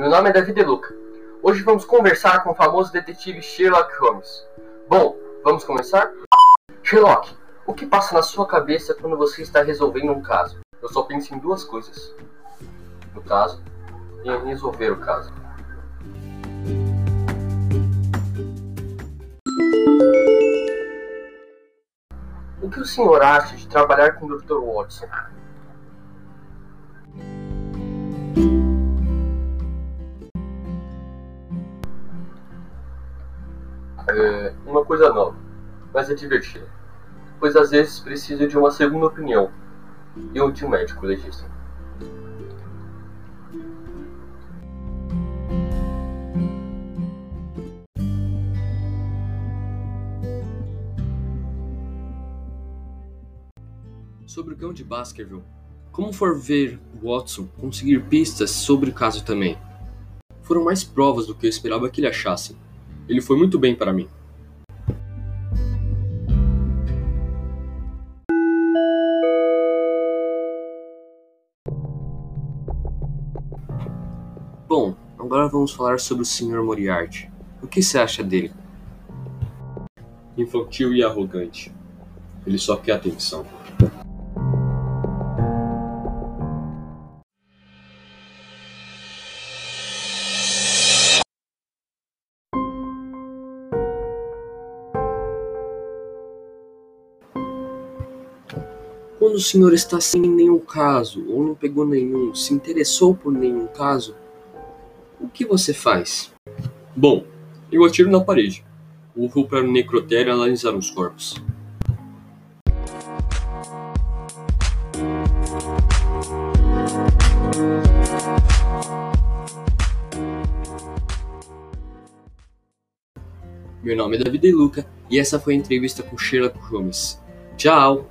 Meu nome é David Deluca. Hoje vamos conversar com o famoso detetive Sherlock Holmes. Bom, vamos começar? Sherlock, o que passa na sua cabeça quando você está resolvendo um caso? Eu só penso em duas coisas: no caso e em resolver o caso. O que o senhor acha de trabalhar com o Dr. Watson? É uma coisa nova, mas é divertida, pois às vezes preciso de uma segunda opinião e de um médico legista. Sobre o cão de Baskerville, como for ver Watson conseguir pistas sobre o caso também? Foram mais provas do que eu esperava que ele achasse. Ele foi muito bem para mim. Bom, agora vamos falar sobre o Sr. Moriarty. O que você acha dele? Infantil e arrogante. Ele só quer atenção. Quando o senhor está sem nenhum caso, ou não pegou nenhum, se interessou por nenhum caso, o que você faz? Bom, eu atiro na parede. Ou vou para o necrotério analisar os corpos. Meu nome é David De Luca e essa foi a entrevista com Sherlock Holmes. Tchau!